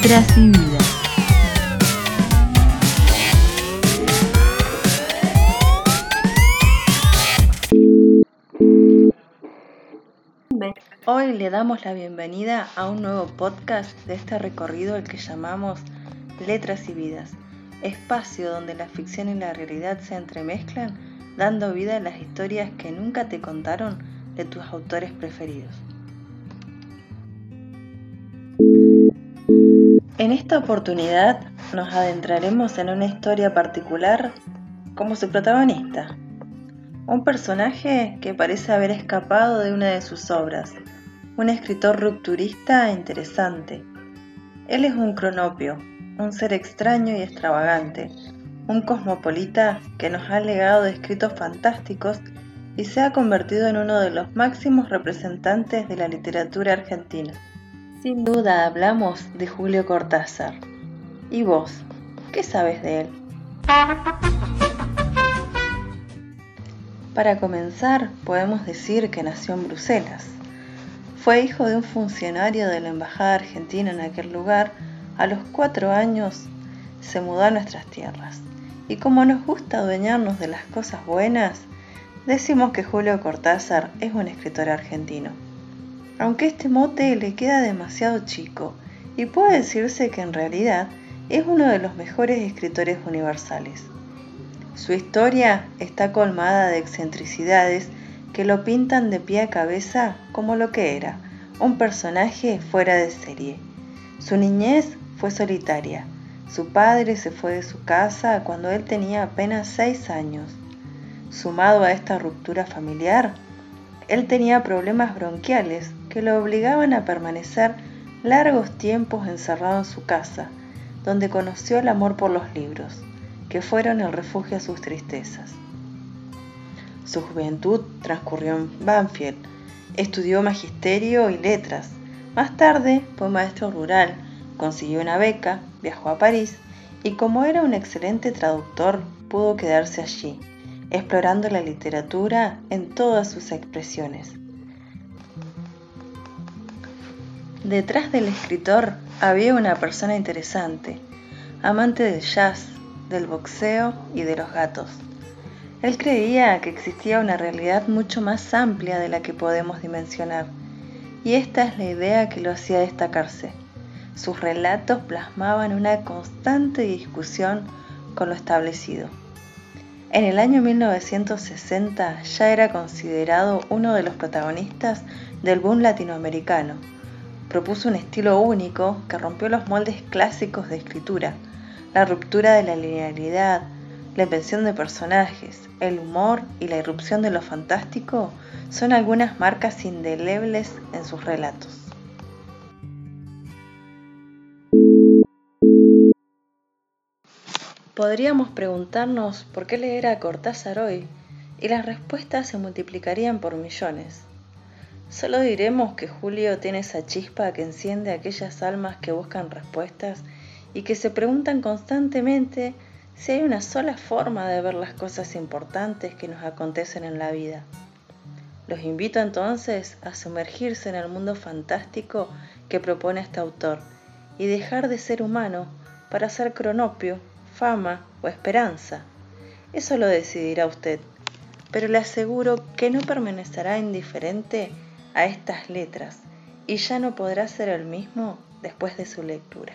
Letras y Vida. Hoy le damos la bienvenida a un nuevo podcast de este recorrido al que llamamos Letras y Vidas, espacio donde la ficción y la realidad se entremezclan, dando vida a las historias que nunca te contaron de tus autores preferidos. En esta oportunidad nos adentraremos en una historia particular como su protagonista, un personaje que parece haber escapado de una de sus obras, un escritor rupturista interesante. Él es un cronopio, un ser extraño y extravagante, un cosmopolita que nos ha legado escritos fantásticos y se ha convertido en uno de los máximos representantes de la literatura argentina. Sin duda hablamos de Julio Cortázar. ¿Y vos? ¿Qué sabes de él? Para comenzar, podemos decir que nació en Bruselas. Fue hijo de un funcionario de la Embajada Argentina en aquel lugar. A los cuatro años se mudó a nuestras tierras. Y como nos gusta adueñarnos de las cosas buenas, decimos que Julio Cortázar es un escritor argentino aunque este mote le queda demasiado chico y puede decirse que en realidad es uno de los mejores escritores universales. Su historia está colmada de excentricidades que lo pintan de pie a cabeza como lo que era, un personaje fuera de serie. Su niñez fue solitaria. Su padre se fue de su casa cuando él tenía apenas seis años. Sumado a esta ruptura familiar, él tenía problemas bronquiales que lo obligaban a permanecer largos tiempos encerrado en su casa, donde conoció el amor por los libros, que fueron el refugio a sus tristezas. Su juventud transcurrió en Banfield, estudió magisterio y letras. Más tarde fue maestro rural, consiguió una beca, viajó a París y como era un excelente traductor pudo quedarse allí, explorando la literatura en todas sus expresiones. Detrás del escritor había una persona interesante, amante del jazz, del boxeo y de los gatos. Él creía que existía una realidad mucho más amplia de la que podemos dimensionar, y esta es la idea que lo hacía destacarse. Sus relatos plasmaban una constante discusión con lo establecido. En el año 1960 ya era considerado uno de los protagonistas del boom latinoamericano, propuso un estilo único que rompió los moldes clásicos de escritura, la ruptura de la linealidad, la invención de personajes, el humor y la irrupción de lo fantástico son algunas marcas indelebles en sus relatos. Podríamos preguntarnos por qué leer a Cortázar hoy y las respuestas se multiplicarían por millones. Solo diremos que Julio tiene esa chispa que enciende aquellas almas que buscan respuestas y que se preguntan constantemente si hay una sola forma de ver las cosas importantes que nos acontecen en la vida. Los invito entonces a sumergirse en el mundo fantástico que propone este autor y dejar de ser humano para ser cronopio, fama o esperanza. Eso lo decidirá usted, pero le aseguro que no permanecerá indiferente a estas letras y ya no podrá ser el mismo después de su lectura.